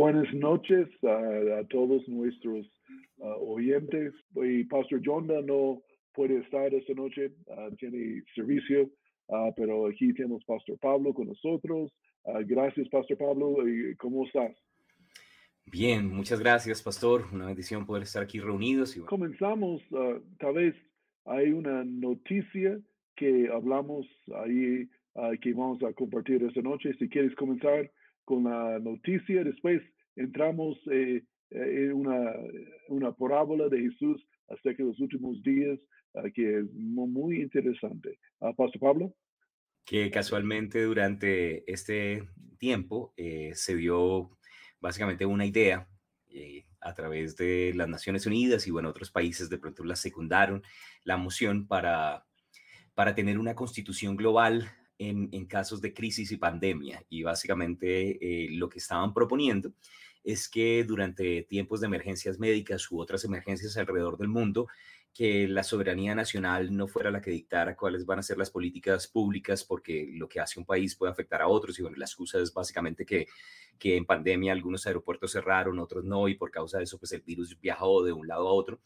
buenas noches a, todos nuestros oyentes. Y Pastor Jonda no puede estar esta noche, tiene servicio, pero aquí tenemos Pastor Pablo con nosotros. gracias, Pastor Pablo. ¿Cómo estás? Bien, muchas gracias, Pastor. Una bendición poder estar aquí reunidos. Y... Comenzamos, tal vez hay una noticia que hablamos ahí que vamos a compartir esta noche. Si quieres comenzar con la noticia, después entramos eh, eh, en una, una parábola de Jesús acerca de los últimos días, ah, que es muy interesante. Uh, Pastor Pablo. Que casualmente durante este tiempo eh, se dio básicamente una idea a través de las Naciones Unidas y bueno, otros países de pronto la secundaron la moción para, para tener una constitución global en, casos de crisis y pandemia. Y básicamente eh, lo que estaban proponiendo es que durante tiempos de emergencias médicas u otras emergencias alrededor del mundo, que la soberanía nacional no fuera la que dictara cuáles van a ser las políticas públicas, porque lo que hace un país puede afectar a otros. Y bueno, la excusa es básicamente que, que en pandemia algunos aeropuertos cerraron, otros no, y por causa de eso, pues el virus viajó de un lado a otro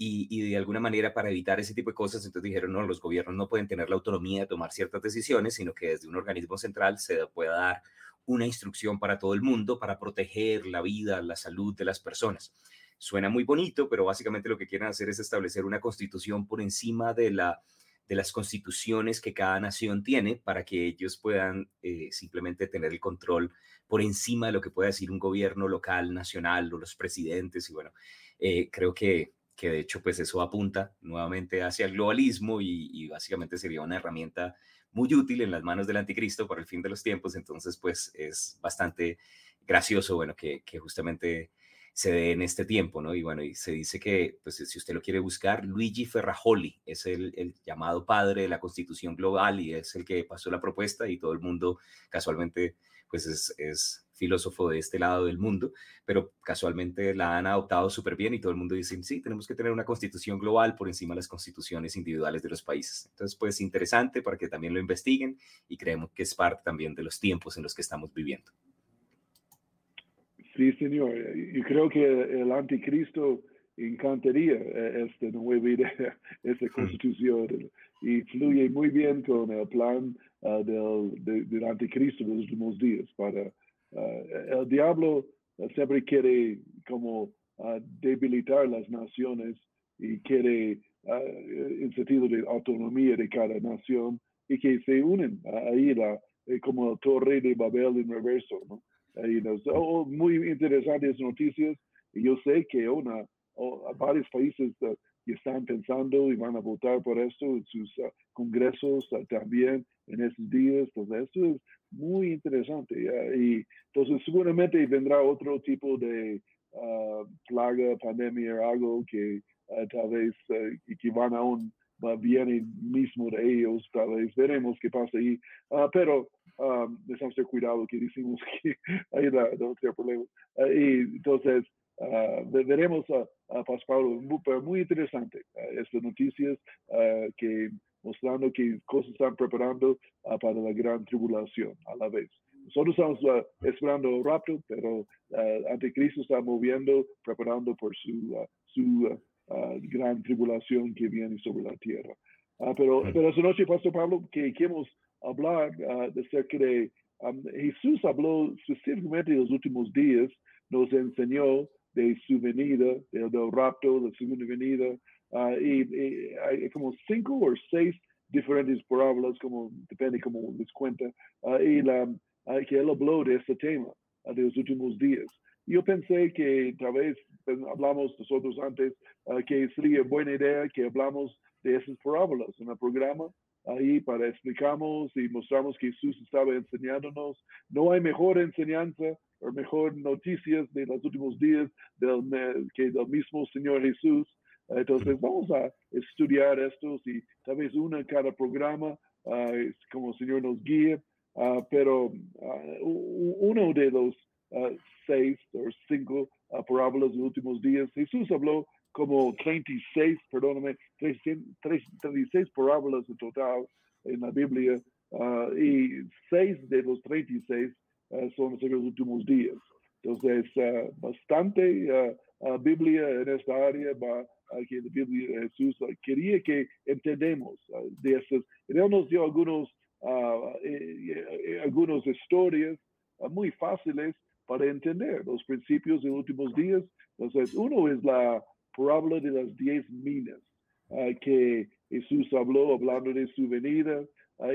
y, de alguna manera para evitar ese tipo de cosas, entonces dijeron, no, los gobiernos no pueden tener la autonomía de tomar ciertas decisiones, sino que desde un organismo central se pueda dar una instrucción para todo el mundo para proteger la vida, la salud de las personas. Suena muy bonito, pero básicamente lo que quieren hacer es establecer una constitución por encima de, la, de las constituciones que cada nación tiene para que ellos puedan eh, simplemente tener el control por encima de lo que pueda decir un gobierno local, nacional o los presidentes. Y bueno, eh, creo que que de hecho pues eso apunta nuevamente hacia el globalismo y, básicamente sería una herramienta muy útil en las manos del anticristo para el fin de los tiempos, entonces pues es bastante gracioso, bueno, que, justamente se dé en este tiempo, ¿no? Y bueno, y se dice que, pues si usted lo quiere buscar, Luigi Ferrajoli es el, llamado padre de la Constitución Global y es el que pasó la propuesta y todo el mundo casualmente, pues es, es filósofo de este lado del mundo, pero casualmente la han adoptado súper bien y todo el mundo dice, sí, tenemos que tener una constitución global por encima de las constituciones individuales de los países. Entonces, pues interesante para que también lo investiguen y creemos que es parte también de los tiempos en los que estamos viviendo. Sí, señor. Y creo que el anticristo encantaría esta nueva idea, esta constitución, y fluye muy bien con el plan ah, del, del anticristo de los últimos días para eh, el diablo eh, siempre quiere como ah, debilitar las naciones y quiere ah, en sentido de autonomía de cada nación y que se unen ahí la, como el torre de Babel en reverso. ¿no? Ahí oh, muy interesantes noticias y yo sé que una, oh, varios países están pensando y van a votar por esto en sus ah, congresos también en esos días. Entonces, esto es muy interesante. Y entonces seguramente vendrá otro tipo de uh, plaga, pandemia, algo que uh, tal vez uh, que van aún viene mismo de ellos, tal vez veremos qué pasa ahí. pero um, necesitamos tener cuidado que decimos que ahí no, no hay problema. y entonces veremos a, a Pablo, muy, muy interesante estas noticias que mostrando que cosas están preparando uh, para la gran tribulación a la vez. Nosotros estamos uh, esperando rápido, pero uh, Anticristo está moviendo, preparando por su, su gran tribulación que viene sobre la tierra. pero, pero esta noche, Pastor Pablo, que queremos hablar de acerca de um, Jesús habló específicamente de los últimos días, nos enseñó de su venida, del, del rapto, de su venida, Uh, y, hay como cinco o seis diferentes parábolas, como depende cómo les cuenta, uh, y la, uh, que él habló de este tema de los últimos días. Yo pensé que tal vez pues, hablamos nosotros antes que sería buena idea que hablamos de esas parábolas en el programa ahí para explicamos y mostramos que Jesús estaba enseñándonos. No hay mejor enseñanza o mejor noticias de los últimos días del, que del mismo Señor Jesús. Entonces vamos a estudiar estos y tal vez uno en cada programa, ah, como el Señor nos guíe, ah, pero ah, uno de los seis o cinco parábolas de los últimos días, Jesús habló como 36, perdóname, 36 parábolas en total en la Biblia y seis de los 36 son los últimos días. Entonces, bastante Biblia en esta área va aquí en la Biblia Jesús quería que entendemos de estos. Él nos dio algunos, eh, algunas historias muy fáciles para entender los principios de los últimos días. Entonces, uno es la parábola de las diez minas, que Jesús habló hablando de su venida,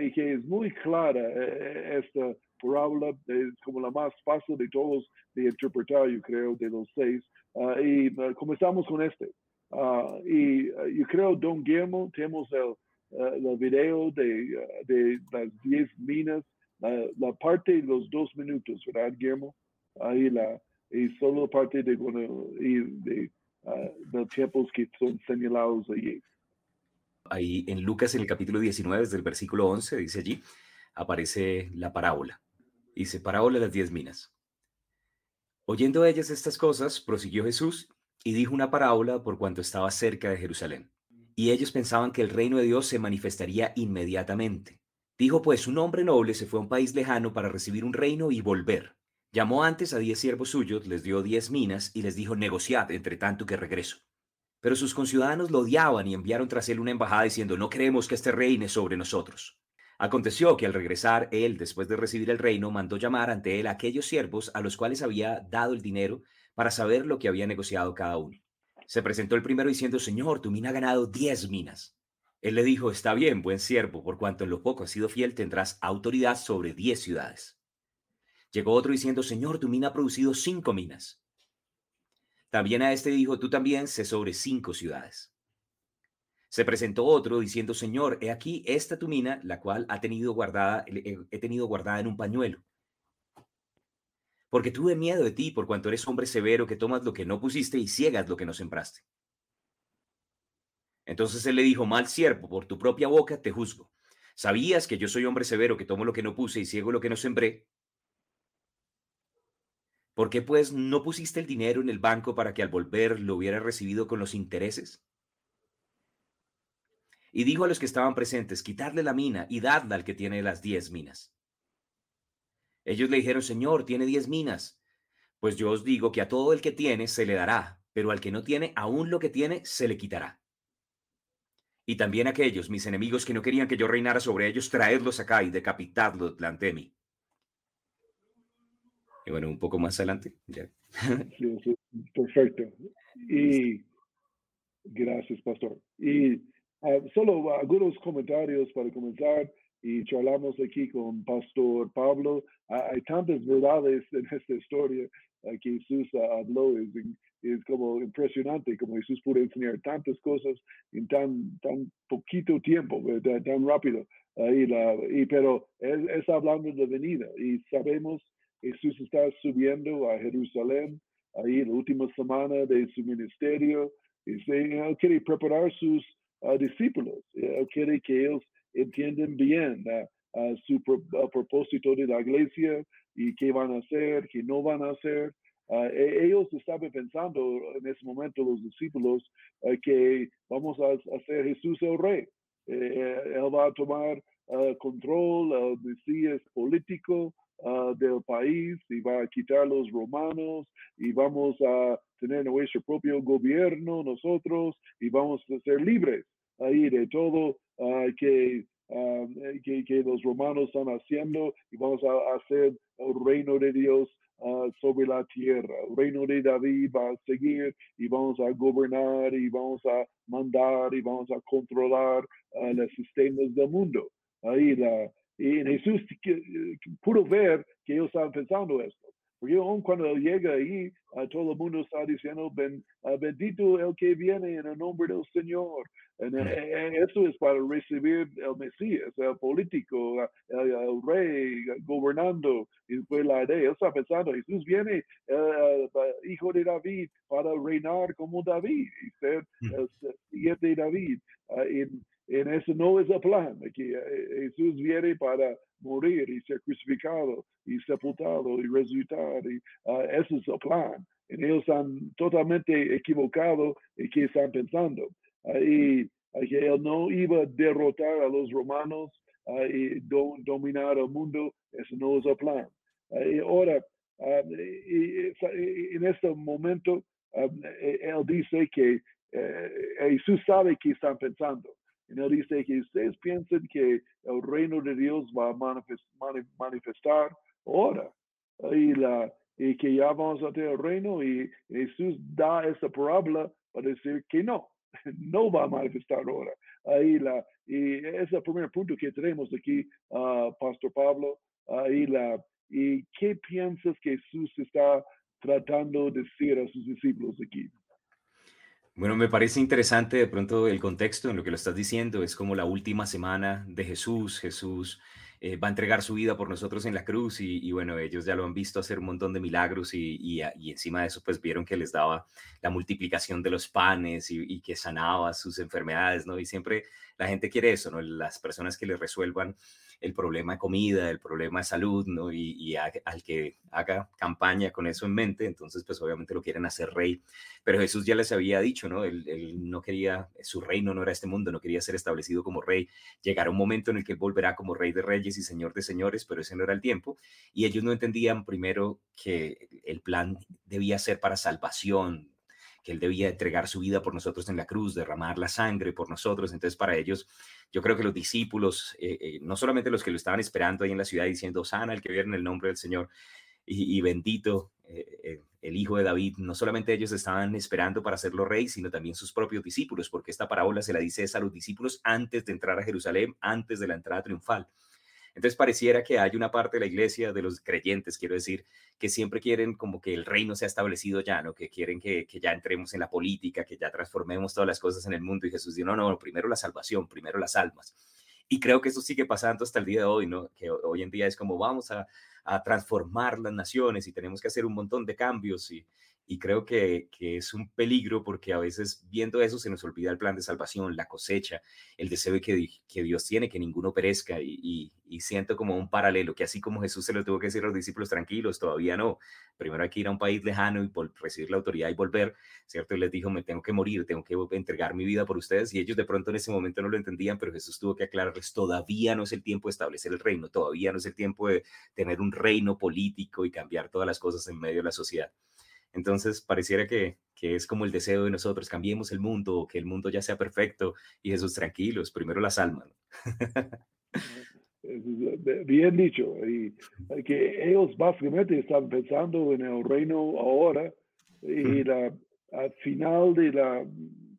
y que es muy clara eh, esta parábola, es como la más fácil de todos de interpretar, yo creo, de los seis. Y comenzamos con este. y yo creo, Don Guillermo, tenemos el, el video de, de las diez minas, la, parte de los dos minutos, ¿verdad, Guillermo? Ahí la, y solo parte de, bueno, y de, los tiempos que son señalados allí. Ahí en Lucas, en el capítulo 19, desde el versículo 11, dice allí, aparece la parábola. Dice, parábola de las diez minas. Oyendo ellas estas cosas, prosiguió Jesús y dijo una parábola por cuanto estaba cerca de Jerusalén. Y ellos pensaban que el reino de Dios se manifestaría inmediatamente. Dijo pues, un hombre noble se fue a un país lejano para recibir un reino y volver. Llamó antes a diez siervos suyos, les dio diez minas y les dijo, negociad entre tanto que regreso. Pero sus conciudadanos lo odiaban y enviaron tras él una embajada diciendo, no queremos que este reine sobre nosotros. Aconteció que al regresar él, después de recibir el reino, mandó llamar ante él a aquellos siervos a los cuales había dado el dinero para saber lo que había negociado cada uno. Se presentó el primero diciendo, Señor, tu mina ha ganado diez minas. Él le dijo, está bien, buen siervo, por cuanto en lo poco has sido fiel, tendrás autoridad sobre diez ciudades. Llegó otro diciendo, Señor, tu mina ha producido cinco minas. También a este dijo, tú también sé sobre cinco ciudades. Se presentó otro diciendo, Señor, he aquí esta tu mina, la cual ha tenido guardada, he tenido guardada en un pañuelo. Porque tuve miedo de ti, por cuanto eres hombre severo, que tomas lo que no pusiste y ciegas lo que no sembraste. Entonces él le dijo, mal siervo, por tu propia boca te juzgo. ¿Sabías que yo soy hombre severo, que tomo lo que no puse y ciego lo que no sembré? ¿Por qué pues no pusiste el dinero en el banco para que al volver lo hubiera recibido con los intereses? Y dijo a los que estaban presentes, quitadle la mina y dadla al que tiene las diez minas. Ellos le dijeron, Señor, tiene diez minas. Pues yo os digo que a todo el que tiene se le dará, pero al que no tiene, aún lo que tiene se le quitará. Y también aquellos, mis enemigos, que no querían que yo reinara sobre ellos, traedlos acá y decapitadlos delante de mí. Y bueno, un poco más adelante. perfecto. Y gracias, pastor. Y ah, solo algunos comentarios para comenzar y charlamos aquí con Pastor Pablo. Ah, hay tantas verdades en esta historia ah, que Jesús habló. Es, es, como impresionante como Jesús pudo enseñar tantas cosas en tan, tan poquito tiempo, tan rápido. y la, y, pero él está hablando de venida y sabemos Jesús está subiendo a Jerusalén, ahí la última semana de su ministerio, y él quiere preparar sus discípulos, él quiere que ellos entiendan bien uh, su propósito de la iglesia y qué van a hacer, qué no van a hacer. Uh, e, ellos estaban pensando en ese momento, los discípulos, que vamos a hacer Jesús el rey. Eh, él va a tomar control, el Mesías político, Ah, del país y va a quitar los romanos y vamos a tener nuestro propio gobierno nosotros y vamos a ser libres ahí de todo ah, que, ah, que, los romanos están haciendo y vamos a hacer el reino de Dios sobre la tierra. El reino de David va a seguir y vamos a gobernar y vamos a mandar y vamos a controlar los sistemas del mundo. Ahí la, y Jesús pudo ver que ellos estaban pensando esto. Porque aún cuando él llega ahí, a todo el mundo está diciendo, bendito el que viene en el nombre del Señor. Mm. Eh, eh, eso es para recibir el Mesías, el político, el, rey gobernando. Y fue la idea. Él está pensando, Jesús viene, eh, hijo de David, para reinar como David y ser el siguiente de David. Ah, en eso no es el plan, que eh, Jesús viene para morir y ser crucificado y sepultado y resucitar. Y, uh, ese es el plan. Y ellos están totalmente equivocados en qué están pensando. Uh, y que él no iba a derrotar a los romanos y dominar el mundo, eso no es el plan. y ahora, y, en este momento, él dice que Jesús sabe que están pensando. Y él dice que ustedes piensan que el reino de Dios va a manifestar ahora. Y, la, y que ya vamos a tener el reino y Jesús da esa parábola para decir que no, no va a manifestar ahora. Ahí la, y ese es el primer punto que tenemos aquí, uh, Pastor Pablo. Ahí la, ¿Y qué piensas que Jesús está tratando de decir a sus discípulos aquí? Bueno, me parece interesante de pronto el contexto en lo que lo estás diciendo. Es como la última semana de Jesús. Jesús eh, va a entregar su vida por nosotros en la cruz y, bueno, ellos ya lo han visto hacer un montón de milagros y, y, encima de eso pues vieron que les daba la multiplicación de los panes y, que sanaba sus enfermedades, ¿no? Y siempre la gente quiere eso, ¿no? Las personas que les resuelvan el problema de comida, el problema de salud, ¿no? Y, al que haga campaña con eso en mente, entonces pues obviamente lo quieren hacer rey. Pero Jesús ya les había dicho, ¿no? Él, no quería, su reino no era este mundo, no quería ser establecido como rey. Llegará un momento en el que volverá como rey de reyes y señor de señores, pero ese no era el tiempo. Y ellos no entendían primero que el plan debía ser para salvación, que Él debía entregar su vida por nosotros en la cruz, derramar la sangre por nosotros. Entonces, para ellos, yo creo que los discípulos, eh, eh, no solamente los que lo estaban esperando ahí en la ciudad diciendo, sana el que viene en el nombre del Señor y, bendito eh, el Hijo de David, no solamente ellos estaban esperando para hacerlo rey, sino también sus propios discípulos, porque esta parábola se la dice a los discípulos antes de entrar a Jerusalén, antes de la entrada triunfal. Entonces pareciera que hay una parte de la iglesia, de los creyentes, quiero decir, que siempre quieren como que el reino sea establecido ya, ¿no? Que quieren que, que ya entremos en la política, que ya transformemos todas las cosas en el mundo. Y Jesús dijo, no, no, primero la salvación, primero las almas. Y creo que eso sigue pasando hasta el día de hoy, ¿no? Que hoy en día es como vamos a, a transformar las naciones y tenemos que hacer un montón de cambios y, y creo que, es un peligro porque a veces viendo eso se nos olvida el plan de salvación, la cosecha, el deseo que, que Dios tiene, que ninguno perezca y, siento como un paralelo, que así como Jesús se lo tuvo que decir a los discípulos tranquilos, todavía no, primero hay que ir a un país lejano y recibir la autoridad y volver, ¿cierto? Y les dijo, me tengo que morir, tengo que entregar mi vida por ustedes y ellos de pronto en ese momento no lo entendían, pero Jesús tuvo que aclararles, todavía no es el tiempo de establecer el reino, todavía no es el tiempo de tener un reino político y cambiar todas las cosas en medio de la sociedad. Entonces, pareciera que, que, es como el deseo de nosotros, cambiemos el mundo, que el mundo ya sea perfecto y Jesús tranquilos, primero las almas. Bien dicho, y que ellos básicamente están pensando en el reino ahora y la, al final de la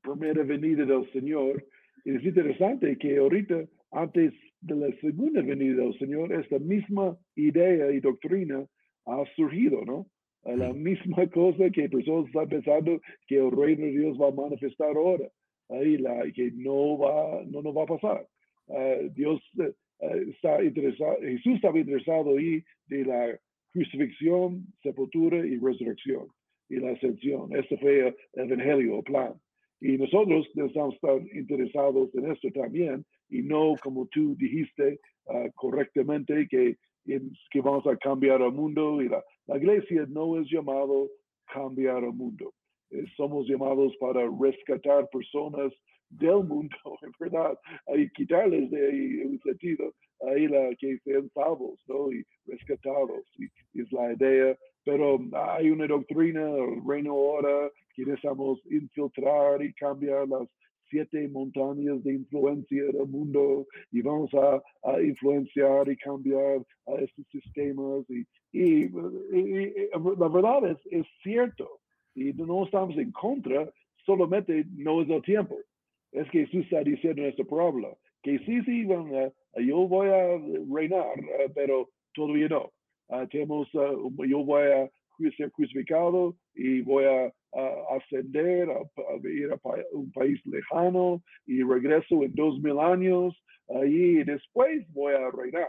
primera venida del Señor. Y es interesante que ahorita, antes de la segunda venida del Señor, esta misma idea y doctrina ha surgido, ¿no? la misma cosa que personas están pensando que el reino de Dios va a manifestar ahora, ahí la, que no va, no nos va a pasar. Ah, Dios eh, eh, está interesado, Jesús estaba interesado ahí de la crucifixión, sepultura y resurrección y la ascensión. Este fue el evangelio, el plan. Y nosotros estamos estar interesados en esto también y no como tú dijiste ah, correctamente que que vamos a cambiar el mundo y la, iglesia no es llamado cambiar el mundo. Eh, somos llamados para rescatar personas del mundo, en verdad, y quitarles de ahí el sentido, ahí la que sean salvos, ¿no? Y rescatados, y, es la idea. Pero hay una doctrina, el reino ahora, que necesitamos infiltrar y cambiar las siete montañas de influencia del mundo y vamos a, influenciar y cambiar a estos sistemas. Y, la verdad es, es cierto. Y no estamos en contra, solamente no es el tiempo. Es que Jesús está diciendo en esta que sí, sí, yo voy a reinar, eh, pero todavía no. Uh, tenemos, uh, yo voy a ser crucificado y voy a, ascender a, ir a, un país lejano y regreso en dos mil años y después voy a reinar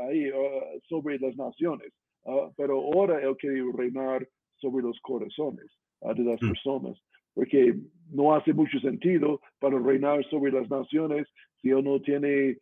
ahí uh, sobre las naciones. Uh, pero ahora él quiere reinar sobre los corazones uh, de las mm. personas, porque no hace mucho sentido para reinar sobre las naciones si él no tiene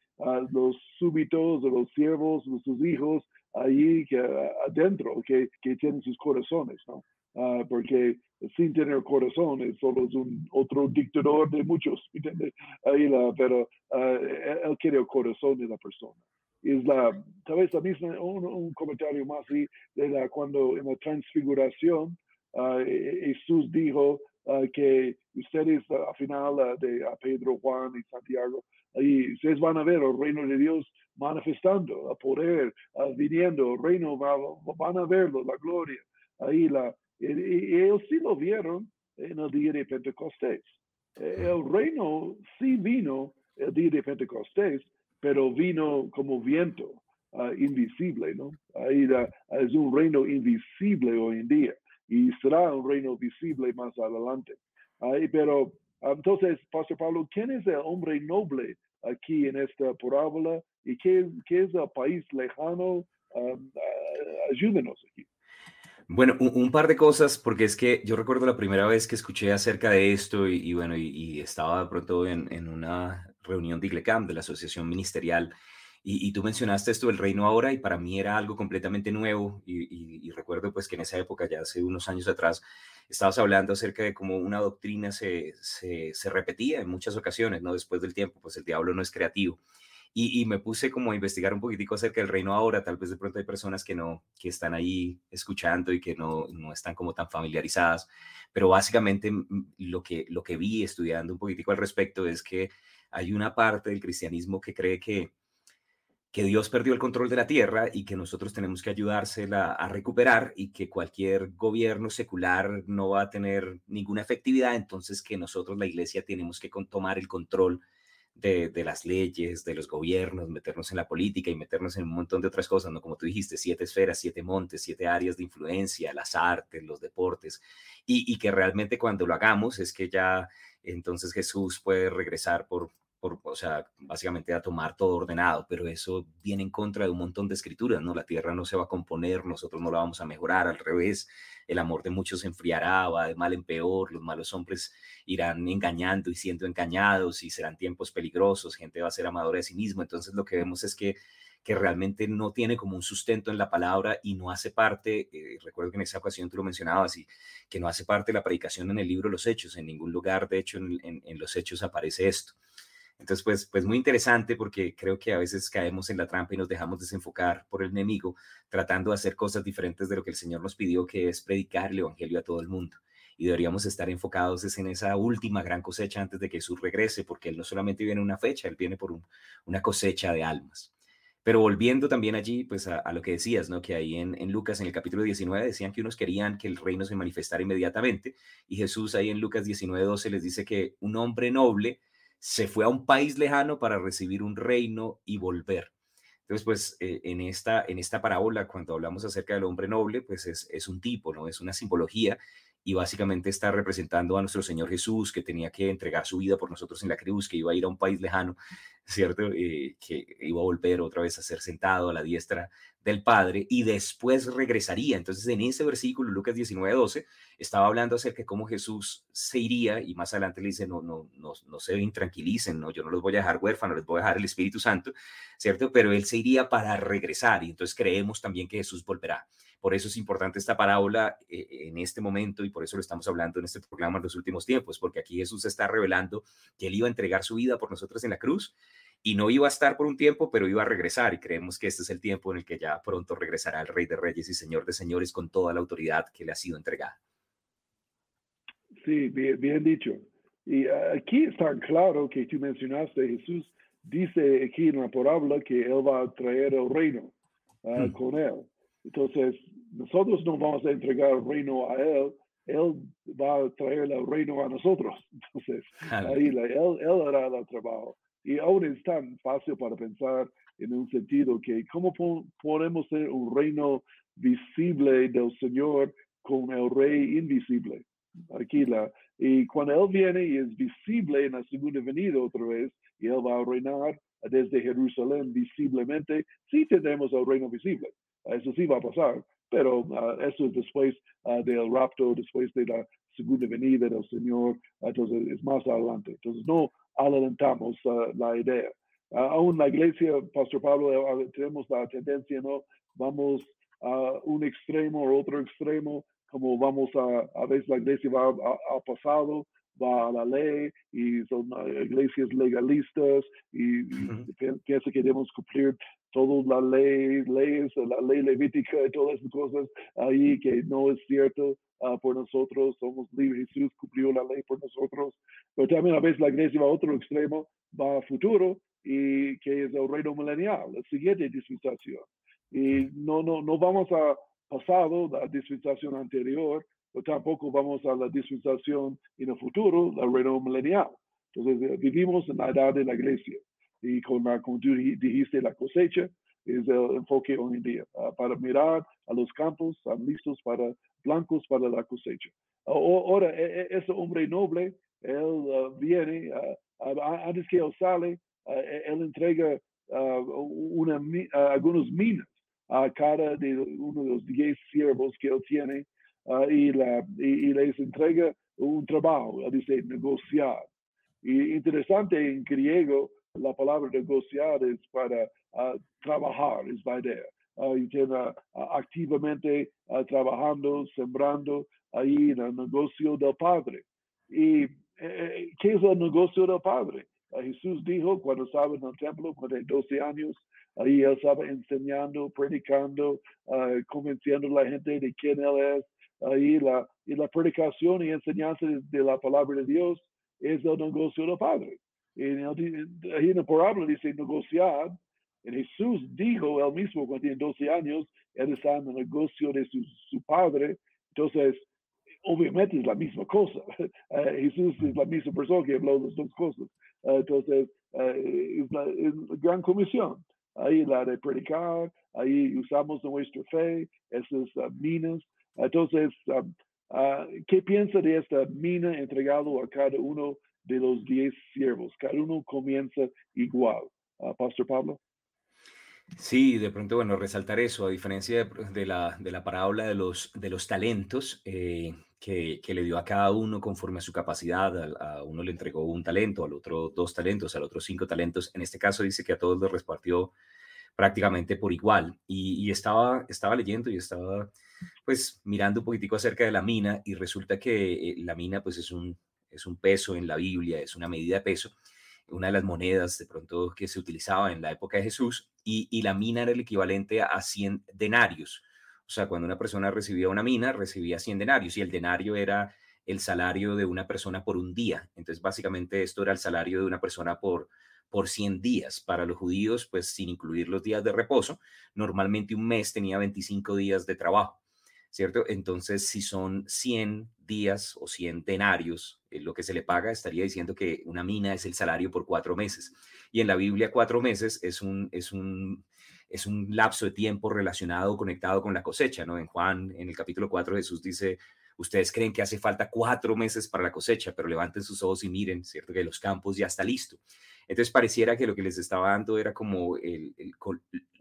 los súbitos o los siervos o sus hijos ahí que, adentro que, que tienen sus corazones, ¿no? Ah, porque sin tener corazón es solo un otro dictador de muchos. Ahí la, pero uh, él quiere el corazón de la persona. es la, tal vez la misma, un, comentario más de la, cuando en la transfiguración uh, Jesús dijo uh, que ustedes al final de a Pedro, Juan y Santiago, y ustedes van a ver el reino de Dios manifestando, a poder, viniendo, el reino, van a verlo, la gloria. Ahí la, y, ellos sí lo vieron en el día de Pentecostés. El reino sí vino el día de Pentecostés, pero vino como viento uh, invisible, ¿no? Ahí es un reino invisible hoy en día y será un reino visible más adelante. Ahí, pero entonces, Pastor Pablo, ¿quién es el hombre noble aquí en esta parábola y qué, qué es el país lejano? Um, ayúdenos aquí. Bueno, un, par de cosas, porque es que yo recuerdo la primera vez que escuché acerca de esto y, bueno, y, estaba de pronto en, en, una reunión de IGLECAM, de la Asociación Ministerial, y, tú mencionaste esto del reino ahora y para mí era algo completamente nuevo y, recuerdo pues que en esa época, ya hace unos años atrás, estabas hablando acerca de cómo una doctrina se, se, se repetía en muchas ocasiones, ¿no? Después del tiempo, pues el diablo no es creativo. Y, me puse como a investigar un poquitico acerca del reino ahora, tal vez de pronto hay personas que no, que están ahí escuchando y que no, no están como tan familiarizadas, pero básicamente lo que, lo que vi estudiando un poquitico al respecto es que hay una parte del cristianismo que cree que, que Dios perdió el control de la tierra y que nosotros tenemos que ayudársela a recuperar y que cualquier gobierno secular no va a tener ninguna efectividad, entonces que nosotros, la iglesia, tenemos que tomar el control de, las leyes, de los gobiernos, meternos en la política y meternos en un montón de otras cosas, ¿no? Como tú dijiste, siete esferas, siete montes, siete áreas de influencia, las artes, los deportes, y, y que realmente cuando lo hagamos es que ya entonces Jesús puede regresar por, o sea, básicamente a tomar todo ordenado, pero eso viene en contra de un montón de escrituras, ¿no? La tierra no se va a componer, nosotros no la vamos a mejorar, al revés, el amor de muchos se enfriará, va de mal en peor, los malos hombres irán engañando y siendo engañados y serán tiempos peligrosos, gente va a ser amadora de sí mismo, entonces lo que vemos es que que realmente no tiene como un sustento en la palabra y no hace parte, eh, recuerdo que en esa ocasión tú lo mencionabas, y que no hace parte de la predicación en el libro Los Hechos, en ningún lugar, de hecho, en los Hechos aparece esto. Entonces, pues, pues muy interesante porque creo que a veces caemos en la trampa y nos dejamos desenfocar por el enemigo tratando de hacer cosas diferentes de lo que el Señor nos pidió, que es predicar el Evangelio a todo el mundo. Y deberíamos estar enfocados en esa última gran cosecha antes de que Jesús regrese, porque Él no solamente viene una fecha, Él viene por una cosecha de almas. Pero volviendo también allí, pues a, lo que decías, ¿no? Que ahí en, en, Lucas, en el capítulo 19, decían que unos querían que el reino se manifestara inmediatamente. Y Jesús ahí en Lucas 19, 12 les dice que un hombre noble se fue a un país lejano para recibir un reino y volver. Entonces, pues eh, en, esta, en esta parábola, cuando hablamos acerca del hombre noble, pues es, es un tipo, ¿no? Es una simbología y básicamente está representando a nuestro Señor Jesús que tenía que entregar su vida por nosotros en la cruz, que iba a ir a un país lejano, ¿cierto? Eh, que iba a volver otra vez a ser sentado a la diestra del Padre y después regresaría. Entonces, en ese versículo, Lucas 19, 12, estaba hablando acerca de cómo Jesús se iría y más adelante le dice, no, no, no, no se intranquilicen, no, yo no los voy a dejar huérfanos, les voy a dejar el Espíritu Santo, ¿cierto? Pero él se iría para regresar y entonces creemos también que Jesús volverá. Por eso es importante esta parábola eh, en este momento y por eso lo estamos hablando en este programa en los últimos tiempos, porque aquí Jesús está revelando que él iba a entregar su vida por nosotros en la cruz y no iba a estar por un tiempo, pero iba a regresar y creemos que este es el tiempo en el que ya pronto regresará el Rey de Reyes y Señor de Señores con toda la autoridad que le ha sido entregada. Sí, bien, dicho. Y aquí está claro que tú mencionaste, Jesús dice aquí en la parábola que Él va a traer el reino ah, hmm. con Él. Entonces, nosotros no vamos a entregar el reino a Él, Él va a traer el reino a nosotros. Entonces, ahí él, él hará el trabajo. Y aún es tan fácil para pensar en un sentido que cómo podemos ser un reino visible del Señor con el rey invisible. Aquí la, y cuando Él viene y es visible en la segunda venida otra vez, y Él va a reinar desde Jerusalén visiblemente, sí tenemos el reino visible. Eso sí va a pasar, pero ah, eso es después ah, del rapto, después de la segunda venida del Señor, entonces es más adelante. Entonces no adelantamos uh, la idea. aún la iglesia, Pastor Pablo, tenemos la tendencia, ¿no? Vamos a un extremo o otro extremo como vamos a, a veces la iglesia va a, pasado, va a la ley y son iglesias legalistas y, piensa que debemos cumplir toda la ley, leyes, la ley levítica y todas esas cosas ahí que no es cierto uh, por nosotros, somos libres, Jesús cumplió la ley por nosotros, pero también a veces la iglesia va a otro extremo, va a futuro y que es el reino milenial, la siguiente dispensación. Y no, no, no vamos a pasado, la dispensación anterior, pero tampoco vamos a la dispensación en el futuro, la reino milenial. Entonces, eh, vivimos en la edad de la iglesia y con la, como tú dijiste, la cosecha es el enfoque hoy en día, ah, para mirar a los campos, están listos para blancos para la cosecha. Ahora, e, e, ese hombre noble, él ah, viene, ah, antes que él sale, e, él entrega una, algunos minas a cada de uno de los diez siervos que él tiene y, la, y, les entrega un trabajo, él dice negociar. Y interesante en griego, la palabra negociar es para uh, trabajar, es vender. Uh, y uh, activamente trabajando, sembrando ahí en el negocio del Padre. ¿Y eh, eh, qué es el negocio del Padre? Jesús dijo cuando estaba en el templo, cuando tenía 12 años, ahí él estaba enseñando, predicando, convenciendo a la gente de quién él es. Ahí la, y la predicación y enseñanza de la palabra de Dios es el negocio del Padre. En ahí en el parábola dice negociar. Y Jesús dijo él mismo cuando tiene 12 años, él está en el negocio de su, su padre. Entonces, obviamente es la misma cosa. Eh, Jesús es la misma persona que habló de las dos cosas. Eh, entonces, eh, es, la, gran comisión. Ahí la de predicar, ahí usamos nuestra fe, esas minas. Entonces, um, uh, ¿qué piensa de esta mina entregado a cada uno de los diez siervos. Cada uno comienza igual. Uh, Pastor Pablo. Sí, de pronto, bueno, resaltar eso, a diferencia de, la, de la parábola de los, de los talentos eh, que, que, le dio a cada uno conforme a su capacidad, a, uno le entregó un talento, al otro dos talentos, al otro cinco talentos. En este caso dice que a todos los repartió prácticamente por igual. Y, y, estaba, estaba leyendo y estaba pues mirando un poquitico acerca de la mina y resulta que eh, la mina pues es un, es un peso en la Biblia, es una medida de peso, una de las monedas de pronto que se utilizaba en la época de Jesús, y, la mina era el equivalente a 100 denarios. O sea, cuando una persona recibía una mina, recibía 100 denarios, y el denario era el salario de una persona por un día. Entonces, básicamente esto era el salario de una persona por, por 100 días. Para los judíos, pues sin incluir los días de reposo, normalmente un mes tenía 25 días de trabajo. ¿Cierto? Entonces, si son 100 días o 100 denarios, eh, lo que se le paga, estaría diciendo que una mina es el salario por cuatro meses. Y en la Biblia, cuatro meses es un, es un, es un lapso de tiempo relacionado, conectado con la cosecha, ¿no? En Juan, en el capítulo 4, Jesús dice, ustedes creen que hace falta cuatro meses para la cosecha, pero levanten sus ojos y miren, ¿cierto? Que los campos ya está listo. Entonces pareciera que lo que les estaba dando era como el,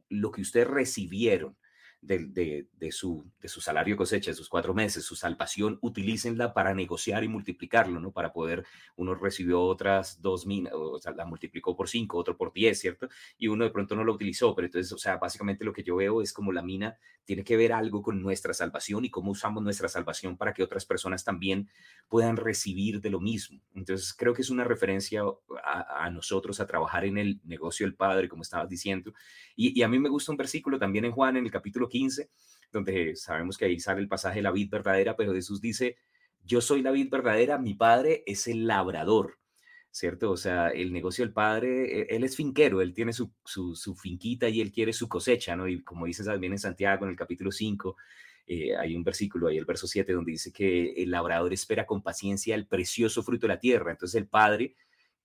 lo que ustedes recibieron de, su, de su salario cosecha, de sus cuatro meses, su salvación, utilícenla para negociar y multiplicarlo, ¿no? Para poder, uno recibió otras dos minas, o sea, la multiplicó por cinco, otro por diez, ¿cierto? Y uno de pronto no lo utilizó, pero entonces, o sea, básicamente lo que yo veo es como la mina tiene que ver algo con nuestra salvación y cómo usamos nuestra salvación para que otras personas también puedan recibir de lo mismo. Entonces, creo que es una referencia a, a nosotros a trabajar en el negocio del Padre, como estabas diciendo. Y, y a mí me gusta un versículo también en Juan, en el capítulo 15, donde sabemos que ahí sale el pasaje de la vid verdadera, pero Jesús dice, yo soy la vid verdadera, mi padre es el labrador. ¿Cierto? O sea, el negocio del padre, e, él es finquero, él tiene su, su, finquita y él quiere su cosecha, ¿no? Y como dice también en Santiago, en el capítulo 5, eh, hay un versículo ahí, el verso 7, donde dice que el labrador espera con paciencia el precioso fruto de la tierra. Entonces el padre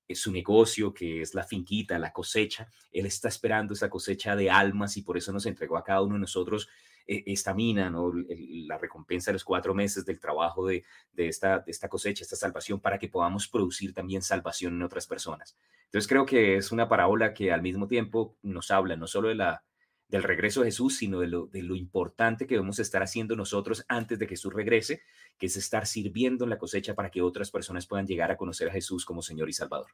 es su negocio, que es la finquita, la cosecha. Él está esperando esa cosecha de almas y por eso nos entregó a cada uno de nosotros eh, esta mina, ¿no? la recompensa de los cuatro meses del trabajo de, de, esta, de esta cosecha, esta salvación, para que podamos producir también salvación en otras personas. Entonces creo que es una parábola que al mismo tiempo nos habla no solo de la del regreso de Jesús, sino de lo, de lo importante que debemos estar haciendo nosotros antes de que Jesús regrese, que es estar sirviendo en la cosecha para que otras personas puedan llegar a conocer a Jesús como Señor y Salvador.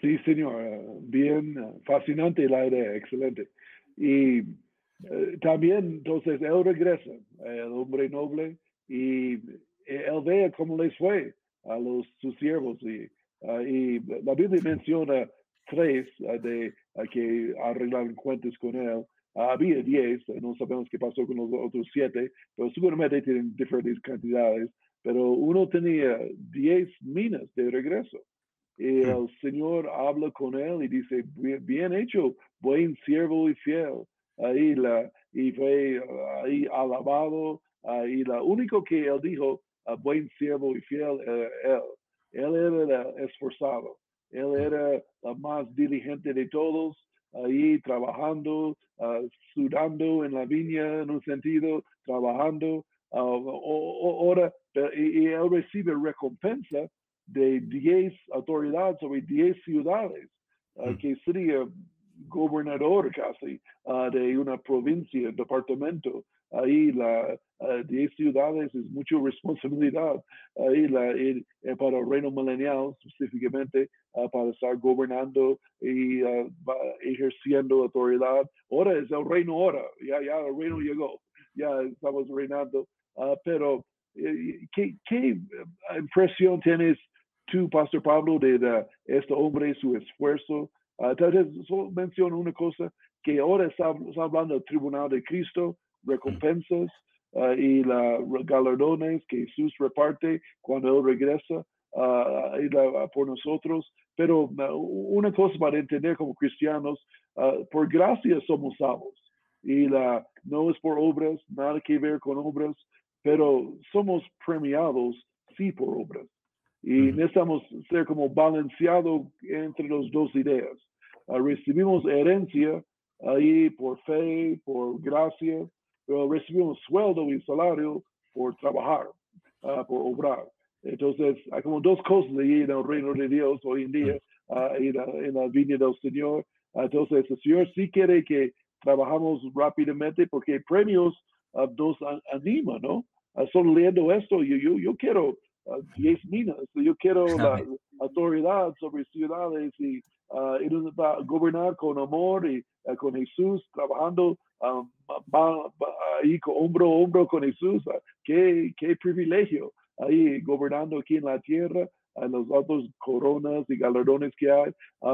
Sí, señor, bien fascinante la idea, excelente. Y Eh, también, entonces, él regresa, el hombre noble, y él ve cómo les fue a los sus siervos. Y, ah, la Biblia menciona tres ah, de que arreglaron cuentas con él. Ah, había diez, no sabemos qué pasó con los otros siete, pero seguramente tienen diferentes cantidades. Pero uno tenía diez minas de regreso. Y hmm. el Señor habla con él y dice, bien hecho, buen siervo y fiel ahí la, y fue ahí alabado, y lo único que él dijo, buen siervo y fiel, él. Él era esforzado, él era el más diligente de todos, ahí trabajando, sudando en la viña en un sentido, trabajando. ahora, y, él recibe recompensa de 10 autoridades sobre 10 ciudades, mm. que sería gobernador casi uh, de una provincia, departamento. Ahí la uh, 10 ciudades es mucha responsabilidad. Ahí la, eh, para el reino milenial específicamente uh, para estar gobernando y ejerciendo autoridad. Ahora es el reino ahora, ya, ya el reino llegó, ya estamos reinando. pero, eh, ¿qué, ¿qué, impresión tienes tú, Pastor Pablo, de, de este hombre, su esfuerzo? Entonces, ah, solo menciono una cosa, que ahora está, hablando del tribunal de Cristo, recompensas uh, y la galardones que Jesús reparte cuando Él regresa uh, por nosotros. Pero una cosa para entender como cristianos, por gracia somos salvos. Y la, no es por obras, nada que ver con obras, pero somos premiados sí por obras. Y necesitamos ser como balanceados entre las dos ideas. Ah, recibimos herencia ahí por fe, por gracia, pero recibimos sueldo y salario por trabajar, uh, por obrar. Entonces, hay como dos cosas ahí en el reino de Dios hoy en día, uh, en, la, en, la, viña del Señor. entonces, el Señor sí quiere que trabajamos rápidamente porque premios nos anima, ¿no? solo leyendo esto, yo, yo, yo quiero 10 minas, yo quiero la autoridad sobre ciudades y uh, va a gobernar con amor y uh, con Jesús, trabajando um, ahí con hombro a hombro con Jesús. Uh, qué, qué privilegio ahí gobernando aquí en la tierra, en los otros coronas y galardones que hay.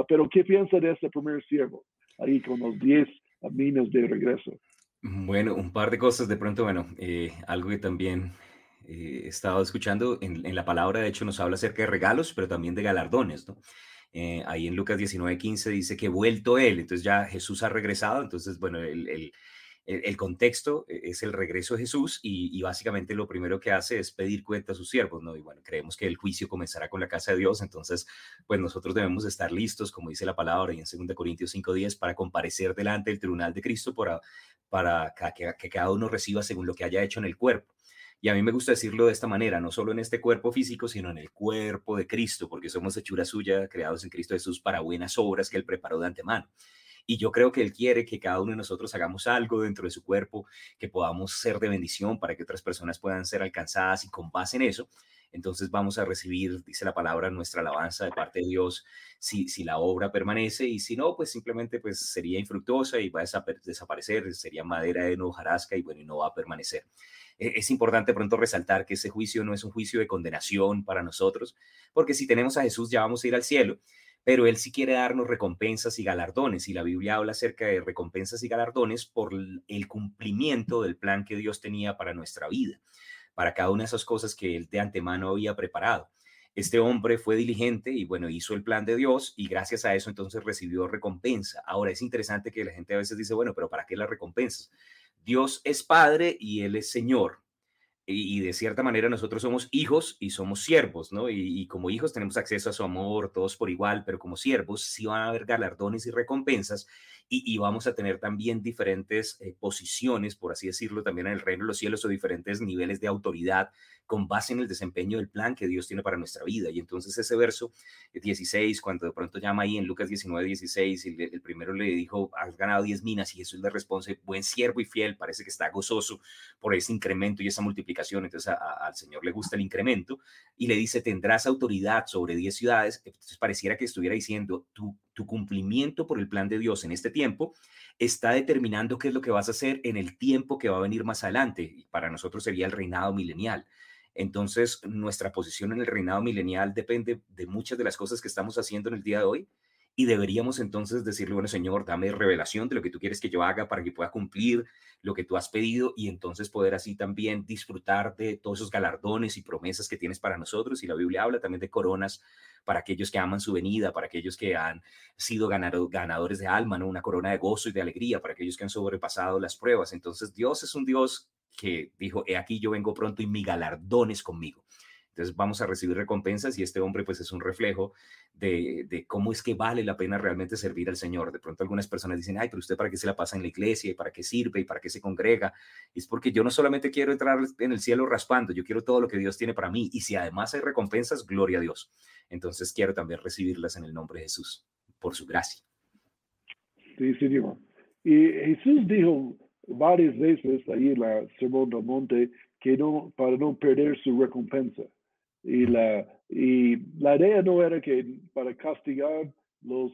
pero, ¿qué piensa de este primer siervo? Ahí con los 10 minas de regreso. Bueno, un par de cosas de pronto, bueno, eh, algo que también eh, he estado escuchando en, en, la palabra, de hecho, nos habla acerca de regalos, pero también de galardones, ¿no? Eh, ahí en Lucas 19:15 dice que vuelto él, entonces ya Jesús ha regresado, entonces, bueno, el, el, contexto e, es el regreso de Jesús y, básicamente lo primero que hace es pedir cuenta a sus siervos, ¿no? Y bueno, creemos que el juicio comenzará con la casa de Dios, entonces, pues nosotros debemos estar listos, como dice la palabra y en 2 Corintios 5:10, para comparecer delante del tribunal de Cristo para, para que cada uno reciba según lo que haya hecho en el cuerpo. Y a mí me gusta decirlo de esta manera, no solo en este cuerpo físico, sino en el cuerpo de Cristo, porque somos hechura suya, creados en Cristo Jesús para buenas obras que Él preparó de antemano. Y yo creo que Él quiere que cada uno de nosotros hagamos algo dentro de su cuerpo, que podamos ser de bendición para que otras personas puedan ser alcanzadas y con base en eso, entonces vamos a recibir, dice la palabra, nuestra alabanza de parte de Dios si, si la obra permanece y si no, pues simplemente pues sería infructuosa y va a desaparecer, sería madera de hojarasca y bueno, y no va a permanecer. E-, es importante pronto resaltar que ese juicio no es un juicio de condenación para nosotros, porque si tenemos a Jesús ya vamos a ir al cielo, pero Él sí quiere darnos recompensas y galardones, y la Biblia habla acerca de recompensas y galardones por el cumplimiento del plan que Dios tenía para nuestra vida, para cada una de esas cosas que Él de antemano había preparado. Este hombre fue diligente y bueno, hizo el plan de Dios y gracias a eso entonces recibió recompensa. Ahora es interesante que la gente a veces dice, bueno, pero ¿para qué las recompensas? Dios es Padre y Él es Señor. Y, de cierta manera nosotros somos hijos y somos siervos, ¿no? Y, como hijos tenemos acceso a su amor, todos por igual, pero como siervos sí van a haber galardones y recompensas y, vamos a tener también diferentes eh, posiciones, por así decirlo, también en el reino de los cielos o diferentes niveles de autoridad con base en el desempeño del plan que Dios tiene para nuestra vida. Y entonces ese verso 16, cuando de pronto llama ahí en Lucas 19, 16, el, el primero le dijo, has ganado 10 minas y Jesús le responde, buen siervo y fiel, parece que está gozoso por ese incremento y esa multiplicación. Entonces al Señor le gusta el incremento y le dice, tendrás autoridad sobre 10 ciudades. Entonces pareciera que estuviera diciendo, tú tu cumplimiento por el plan de Dios en este tiempo está determinando qué es lo que vas a hacer en el tiempo que va a venir más adelante. Y para nosotros sería el reinado milenial. Entonces, nuestra posición en el reinado milenial depende de muchas de las cosas que estamos haciendo en el día de hoy y deberíamos entonces decirle, bueno, Señor, dame revelación de lo que tú quieres que yo haga para que pueda cumplir lo que tú has pedido y entonces poder así también disfrutar de todos esos galardones y promesas que tienes para nosotros. Y la Biblia habla también de coronas para aquellos que aman su venida, para aquellos que han sido ganadores de alma, ¿no? Una corona de gozo y de alegría, para aquellos que han sobrepasado las pruebas. Entonces Dios es un Dios que dijo, he aquí yo vengo pronto y mi galardón es conmigo. Entonces vamos a recibir recompensas y este hombre pues es un reflejo de, cómo es que vale la pena realmente servir al Señor. De pronto algunas personas dicen, ay, pero usted para qué se la pasa en la iglesia y para qué sirve y para qué se congrega. Es porque yo no solamente quiero entrar en el cielo raspando, yo quiero todo lo que Dios tiene para mí. Y si además hay recompensas, gloria a Dios. Entonces quiero también recibirlas en el nombre de Jesús, por su gracia. Sí, Señor. Y Jesús dijo varias veces ahí en la Sermón del Monte que no, para no perder su recompensa. Y la, y la idea no era que para castigar los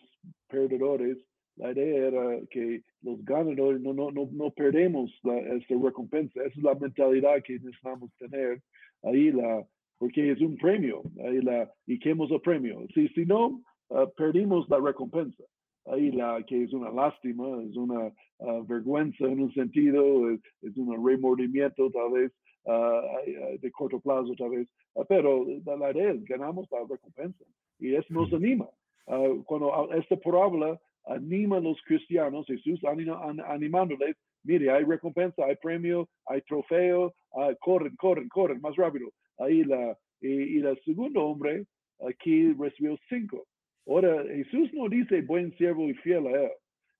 perdedores, la idea era que los ganadores no, no, no, no perdemos la, esta recompensa. Esa es la mentalidad que necesitamos tener ahí, la, porque es un premio. Ahí la, y queremos el premio. Si, si no, uh, perdimos la recompensa. Ahí la que es una lástima, es una uh, vergüenza en un sentido, es, es un remordimiento tal vez uh, de corto plazo tal vez, Ah, pero la es ganamos la recompensa y eso nos anima. Ah, cuando esta parábola anima a los cristianos, Jesús animándoles, mire, hay recompensa, hay premio, hay trofeo, uh, corren, corren, corren, más rápido. Ahí la, y, y el segundo hombre aquí recibió cinco. Ahora, Jesús no dice buen siervo y fiel a él.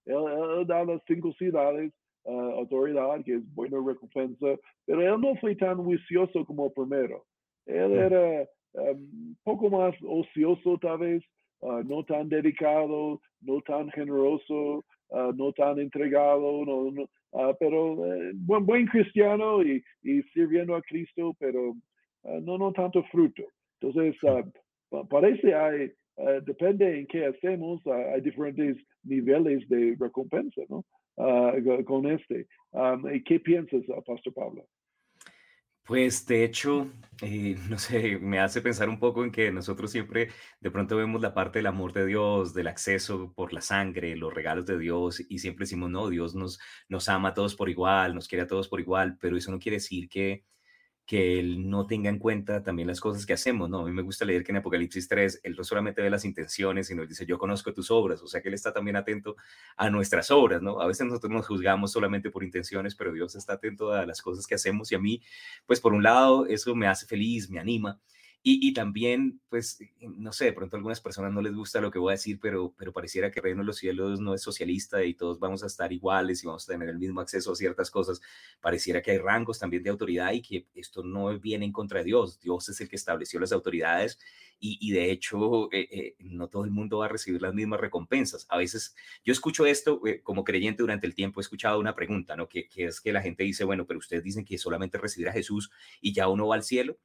Él, da las cinco ciudades, autoridad, que es buena recompensa, pero él no fue tan juicioso como primero. Él era um, poco más ocioso tal vez, uh, no tan dedicado, no tan generoso, uh, no tan entregado, no, no, uh, pero uh, buen, buen cristiano y, y, sirviendo a Cristo, pero uh, no, no tanto fruto. Entonces, uh, parece hay, depende en qué hacemos, hay diferentes niveles de recompensa, ¿no? Con este. Um, ¿Qué piensas, Pastor Pablo? Pues de hecho, eh, no sé, me hace pensar un poco en que nosotros siempre de pronto vemos la parte del amor de Dios, del acceso por la sangre, los regalos de Dios y siempre decimos, no, Dios nos, nos ama a todos por igual, nos quiere a todos por igual, pero eso no quiere decir que que Él no tenga en cuenta también las cosas que hacemos, ¿no? A mí me gusta leer que en Apocalipsis 3, Él no solamente ve las intenciones, sino dice, yo conozco tus obras, o sea que Él está también atento a nuestras obras, ¿no? A veces nosotros nos juzgamos solamente por intenciones, pero Dios está atento a las cosas que hacemos y a mí, pues por un lado, eso me hace feliz, me anima, y, también, pues, eh, no sé, de pronto a algunas personas no les gusta lo que voy a decir, pero, pero pareciera que reino de los cielos no es socialista y todos vamos a estar iguales y vamos a tener el mismo acceso a ciertas cosas. Pareciera que hay rangos también de autoridad y que esto no viene en contra de Dios. Dios es el que estableció las autoridades y, y de hecho eh, eh, no todo el mundo va a recibir las mismas recompensas. A veces yo escucho esto como creyente durante el tiempo, he escuchado una pregunta, ¿no? Que, que es que la gente dice, bueno, pero ustedes dicen que solamente recibir a Jesús y ya uno va al cielo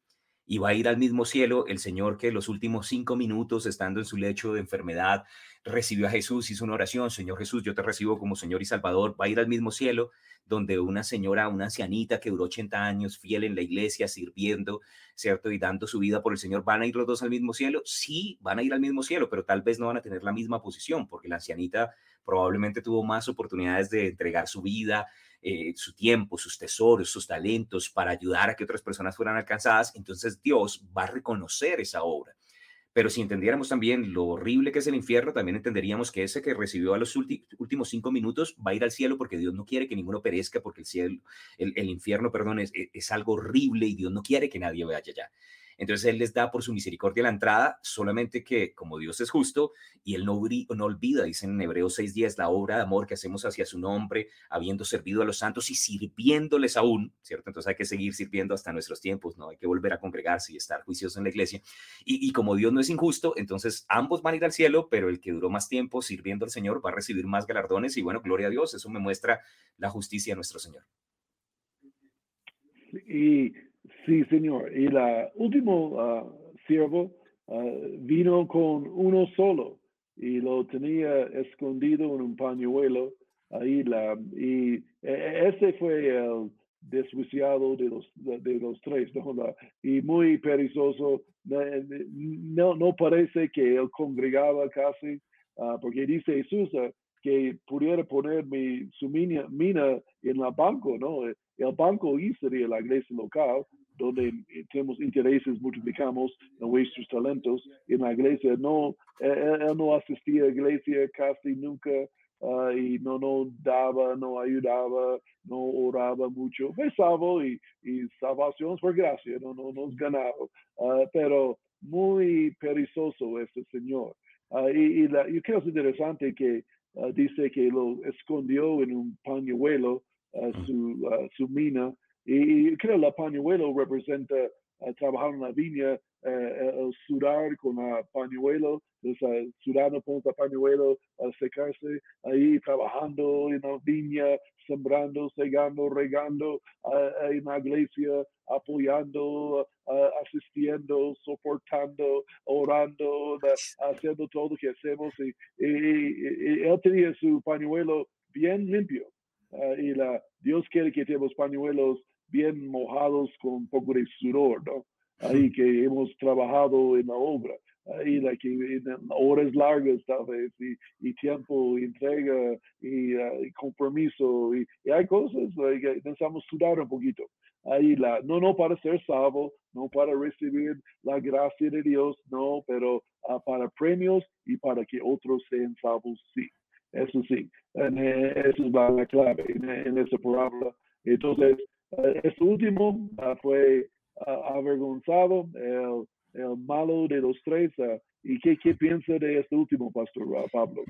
y va a ir al mismo cielo el Señor que los últimos cinco minutos, estando en su lecho de enfermedad, recibió a Jesús, hizo una oración, Señor Jesús, yo te recibo como Señor y Salvador, va a ir al mismo cielo donde una señora, una ancianita que duró 80 años fiel en la iglesia, sirviendo, ¿cierto? Y dando su vida por el Señor, ¿van a ir los dos al mismo cielo? Sí, van a ir al mismo cielo, pero tal vez no van a tener la misma posición, porque la ancianita probablemente tuvo más oportunidades de entregar su vida, eh, su tiempo, sus tesoros, sus talentos para ayudar a que otras personas fueran alcanzadas, entonces Dios va a reconocer esa obra. Pero si entendiéramos también lo horrible que es el infierno, también entenderíamos que ese que recibió a los últimos cinco minutos va a ir al cielo porque Dios no quiere que ninguno perezca, porque el cielo, el, infierno, perdón, es, es, algo horrible y Dios no quiere que nadie vaya allá. Entonces Él les da por su misericordia la entrada, solamente que como Dios es justo y Él no, olvida, dicen en Hebreos 6.10, la obra de amor que hacemos hacia su nombre, habiendo servido a los santos y sirviéndoles aún, ¿cierto? Entonces hay que seguir sirviendo hasta nuestros tiempos, ¿no? Hay que volver a congregarse y estar juiciosos en la iglesia. Y, y como Dios no es injusto, entonces ambos van a ir al cielo, pero el que duró más tiempo sirviendo al Señor va a recibir más galardones y bueno, gloria a Dios, eso me muestra la justicia de nuestro Señor. Y Sí, señor. Y el último uh, siervo uh, vino con uno solo. y lo tenía escondido en un pañuelo. Ahí la, y e, ese fue el desjuiciado de los, de los tres, ¿no? y muy perezoso. No, no parece que él congregaba casi, ah, porque dice Jesús ah, que pudiera poner mi, su mina, mina en el banco, ¿no? El banco y sería la iglesia local, donde tenemos intereses, multiplicamos nuestros talentos. En la iglesia no, él, no asistía a la iglesia casi nunca uh, y no, no daba, no ayudaba, no oraba mucho. Fue salvo y, y salvación por gracia, no, no nos ganaba, uh, pero muy perezoso este señor. Uh, y, y la, que es interesante que dice que lo escondió en un pañuelo su, su mina y, creo que la pañuelo representa trabajar en la viña, el sudar con la pañuelo, el sudando con el pañuelo, secarse ahí trabajando en la viña, sembrando, segando, regando en la iglesia, apoyando, asistiendo, soportando, orando, haciendo todo lo que hacemos. y, él tenía su pañuelo bien limpio. Y la, Dios quiere que tengamos pañuelos bien mojados con un poco de sudor, ¿no? Ahí que hemos trabajado en la obra, ahí la que en horas largas tal vez, y, tiempo, y entrega, y, uh, compromiso, y, hay cosas que necesitamos sudar un poquito. Ahí la, no, no para ser salvo, no para recibir la gracia de Dios, no, pero uh, para premios y para que otros sean salvos, sí. Eso sí, en, esa es la, clave en, esa parábola. Entonces, este último ah, fue ah, avergonzado, el, el, malo de los tres. ¿Y qué, qué piensa de este último, Pastor Pablo?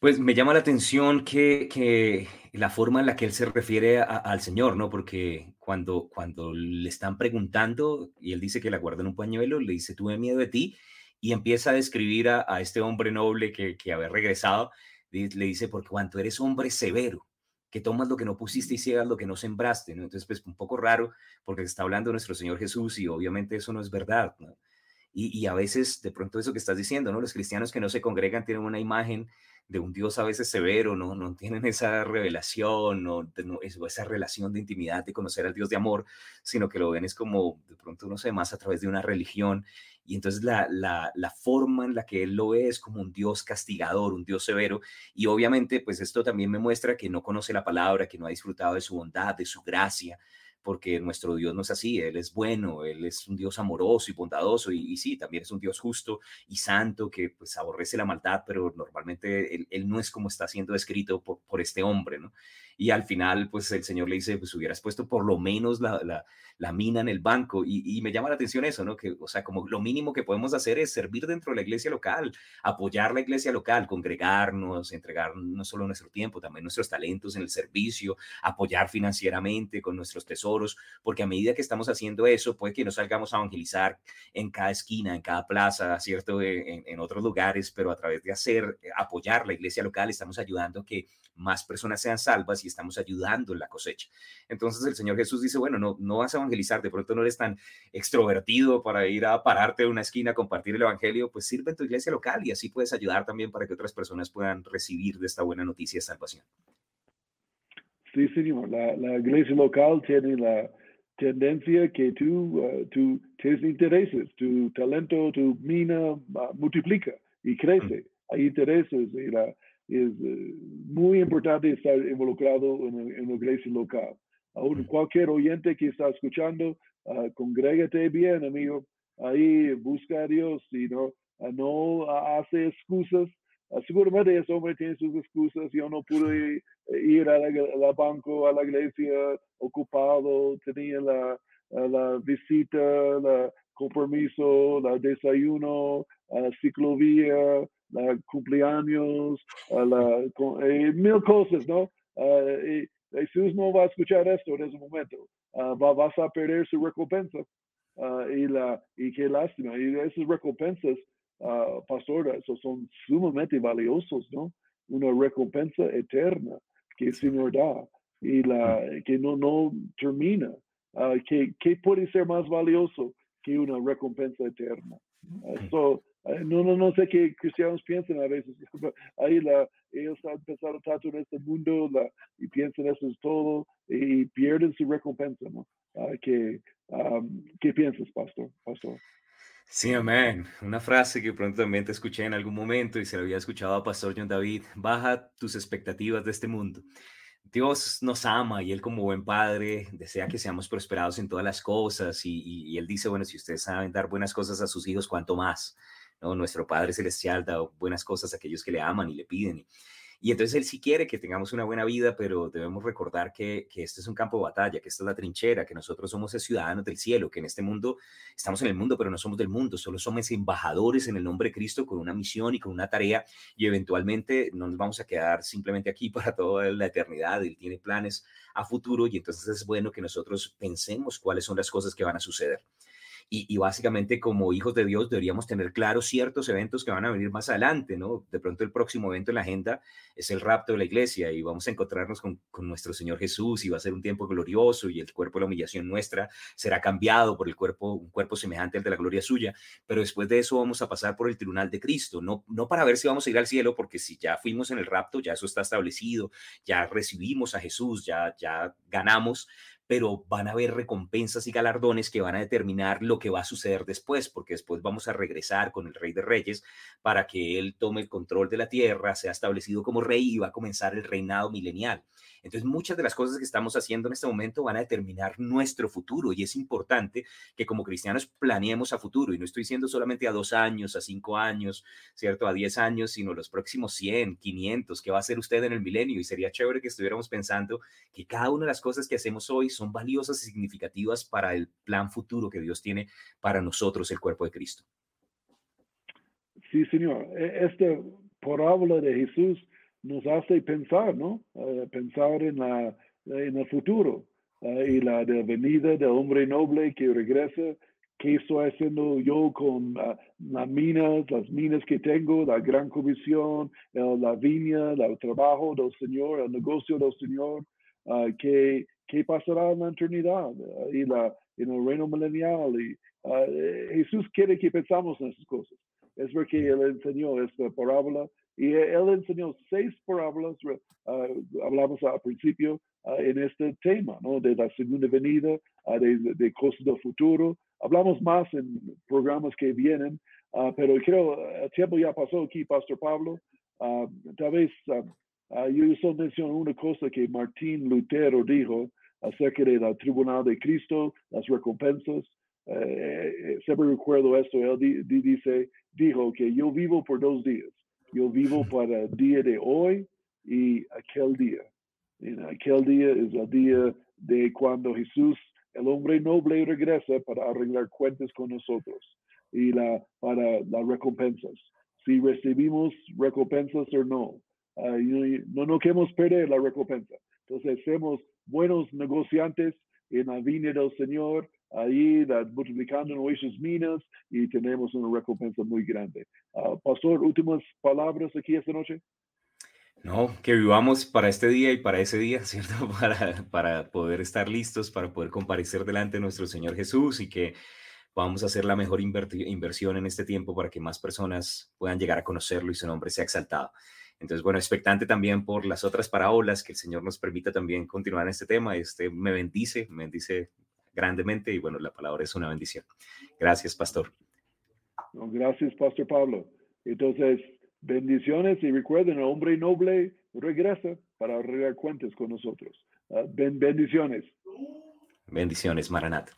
Pues me llama la atención que, que, la forma en la que él se refiere al Señor, ¿no? Porque cuando, cuando le están preguntando y él dice que la guarda en un pañuelo, le dice, tuve miedo de ti, y empieza a describir a, a este hombre noble que, que había regresado, le dice, porque cuanto eres hombre severo, que tomas lo que no pusiste y ciegas lo que no sembraste, ¿no? Entonces, pues un poco raro porque está hablando nuestro Señor Jesús y obviamente eso no es verdad, ¿no? Y, y, a veces, de pronto eso que estás diciendo, ¿no? Los cristianos que no se congregan tienen una imagen de un Dios a veces severo, ¿no? No tienen esa revelación, no, no esa relación de intimidad, de conocer al Dios de amor, sino que lo ven es como, de pronto, no sé, más a través de una religión y entonces la, la, la, forma en la que él lo ve es como un Dios castigador, un Dios severo, y obviamente pues esto también me muestra que no conoce la palabra, que no ha disfrutado de su bondad, de su gracia, porque nuestro Dios no es así, Él es bueno, Él es un Dios amoroso y bondadoso, y, sí, también es un Dios justo y santo que pues aborrece la maldad, pero normalmente Él, no es como está siendo descrito por, por, este hombre, ¿no? Y al final, pues el Señor le dice, pues hubieras puesto por lo menos la, la, la mina en el banco, y, y, me llama la atención eso, ¿no? Que, o sea, como lo mínimo que podemos hacer es servir dentro de la iglesia local, apoyar la iglesia local, congregarnos, entregar no solo nuestro tiempo, también nuestros talentos en el servicio, apoyar financieramente con nuestros tesoros, porque a medida que estamos haciendo eso, puede que no salgamos a evangelizar en cada esquina, en cada plaza, ¿cierto? En, en otros lugares, pero a través de hacer, eh, apoyar la iglesia local, estamos ayudando a que más personas sean salvas y estamos ayudando en la cosecha. Entonces el Señor Jesús dice, bueno, no, no vas a evangelizar, de pronto no eres tan extrovertido para ir a pararte en una esquina a compartir el Evangelio, pues sirve en tu iglesia local y así puedes ayudar también para que otras personas puedan recibir de esta buena noticia de salvación. Sí, señor. La, la iglesia local tiene la tendencia que tú, uh, tú tienes intereses, tu talento, tu mina uh, multiplica y crece. Hay intereses y la, es uh, muy importante estar involucrado en, la iglesia local. Aún cualquier oyente que está escuchando, uh, congrégate bien, amigo. Ahí busca a Dios y no, no hace excusas seguramente ese hombre tiene sus excusas, yo no pude ir a la, banco, a la iglesia ocupado, tenía la, la visita, el compromiso, el desayuno, la ciclovía, la cumpleaños, la, eh, mil cosas, ¿no? Eh, Jesús no va a escuchar esto en ese momento, uh, va, vas a perder su recompensa. Uh, y, la, y qué lástima, y esas recompensas uh, pastor, son sumamente valiosos, ¿no? Una recompensa eterna que el Señor da y la que no, no termina. Uh, que, que puede ser más valioso que una recompensa eterna. Uh, so, no, no, no sé qué cristianos piensan a veces. Ahí la, ellos han empezado tanto en este mundo la, y piensan eso es todo y pierden su recompensa, ¿no? ¿qué, ¿Qué piensas, pastor? pastor? Sí, amén. Una frase que pronto también te escuché en algún momento y se la había escuchado a Pastor John David. Baja tus expectativas de este mundo. Dios nos ama y Él como buen padre desea que seamos prosperados en todas las cosas y, Él dice, bueno, si ustedes saben dar buenas cosas a sus hijos, ¿cuánto más? ¿No? Nuestro Padre Celestial da buenas cosas a aquellos que le aman y le piden. Y entonces Él sí quiere que tengamos una buena vida, pero debemos recordar que, que este es un campo de batalla, que esta es la trinchera, que nosotros somos ciudadanos del cielo, que en este mundo estamos en el mundo, pero no somos del mundo, solo somos embajadores en el nombre de Cristo con una misión y con una tarea y eventualmente no nos vamos a quedar simplemente aquí para toda la eternidad. Él tiene planes a futuro y entonces es bueno que nosotros pensemos cuáles son las cosas que van a suceder y, básicamente como hijos de Dios deberíamos tener claros ciertos eventos que van a venir más adelante, ¿no? De pronto el próximo evento en la agenda es el rapto de la iglesia y vamos a encontrarnos con, con nuestro Señor Jesús y va a ser un tiempo glorioso y el cuerpo de la humillación nuestra será cambiado por el cuerpo, un cuerpo semejante al de la gloria suya, pero después de eso vamos a pasar por el tribunal de Cristo, no, no para ver si vamos a ir al cielo, porque si ya fuimos en el rapto, ya eso está establecido, ya recibimos a Jesús, ya, ya ganamos, pero van a haber recompensas y galardones que van a determinar lo que va a suceder después, porque después vamos a regresar con el Rey de Reyes para que Él tome el control de la tierra, sea establecido como rey y va a comenzar el reinado milenial. Entonces, muchas de las cosas que estamos haciendo en este momento van a determinar nuestro futuro y es importante que como cristianos planeemos a futuro y no estoy diciendo solamente a dos años, a cinco años, ¿cierto? A diez años, sino los próximos 100, 500, ¿qué va a hacer usted en el milenio? Y sería chévere que estuviéramos pensando que cada una de las cosas que hacemos hoy son valiosas y significativas para el plan futuro que Dios tiene para nosotros, el cuerpo de Cristo. Sí, Señor. E, esta parábola de Jesús nos hace pensar, ¿no? Eh, pensar en, la, en el futuro eh, y la venida del hombre noble que regresa. ¿Qué estoy haciendo yo con uh, las minas, las minas que tengo, la gran comisión, la viña, el trabajo del Señor, el negocio del Señor? Uh, ¿qué, ¿Qué pasará en la eternidad y la, en el reino milenial? Y, Jesús quiere que pensamos en esas cosas. Es porque Él enseñó esta parábola y él enseñó seis parábolas, ah, hablamos al principio, ah, en este tema, ¿no? De la segunda venida, uh, de, de, cosas del futuro. Hablamos más en programas que vienen, pero creo el tiempo ya pasó aquí, Pastor Pablo. tal vez yo solo menciono una cosa que Martín Lutero dijo acerca del tribunal de Cristo, las recompensas. Eh, eh, siempre recuerdo esto, él dice, dijo que yo vivo por dos días yo vivo para el día de hoy y aquel día. En aquel día es el día de cuando Jesús, el hombre noble, regresa para arreglar cuentas con nosotros y la, para las recompensas. Si recibimos recompensas o no. Uh, no, no queremos perder la recompensa. Entonces, somos buenos negociantes en la viña del Señor ahí multiplicando nuestras minas y tenemos una recompensa muy grande. Ah, pastor, últimas palabras aquí esta noche. No, que vivamos para este día y para ese día, ¿cierto? Para, para poder estar listos, para poder comparecer delante de nuestro Señor Jesús y que podamos hacer la mejor inversión en este tiempo para que más personas puedan llegar a conocerlo y su nombre sea exaltado. Entonces, bueno, expectante también por las otras parábolas, que el Señor nos permita también continuar en este tema. Este me bendice, me bendice grandemente y bueno, la palabra es una bendición. Gracias, pastor. gracias, pastor Pablo. Entonces, bendiciones y recuerden, el hombre noble regresa para arreglar cuentas con nosotros. Ah, bendiciones. Bendiciones, Maranata.